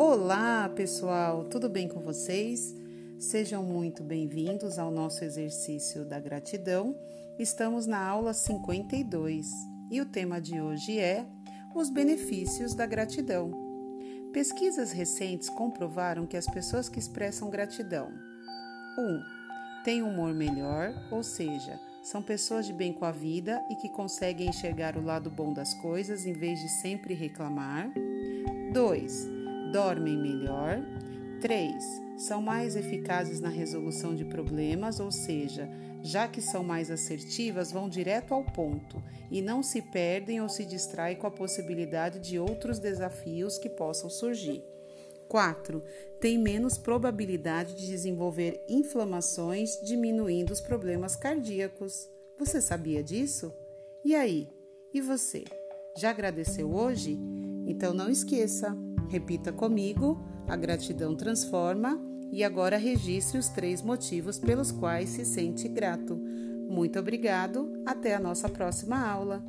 Olá, pessoal, tudo bem com vocês? Sejam muito bem-vindos ao nosso exercício da gratidão. Estamos na aula 52 e o tema de hoje é os benefícios da gratidão. Pesquisas recentes comprovaram que as pessoas que expressam gratidão 1. Um, têm um humor melhor, ou seja, são pessoas de bem com a vida e que conseguem enxergar o lado bom das coisas em vez de sempre reclamar. 2 dormem melhor. 3. São mais eficazes na resolução de problemas, ou seja, já que são mais assertivas, vão direto ao ponto e não se perdem ou se distraem com a possibilidade de outros desafios que possam surgir. 4. Tem menos probabilidade de desenvolver inflamações, diminuindo os problemas cardíacos. Você sabia disso? E aí? E você? Já agradeceu hoje? Então não esqueça! Repita comigo: a gratidão transforma e agora registre os três motivos pelos quais se sente grato. Muito obrigado, até a nossa próxima aula.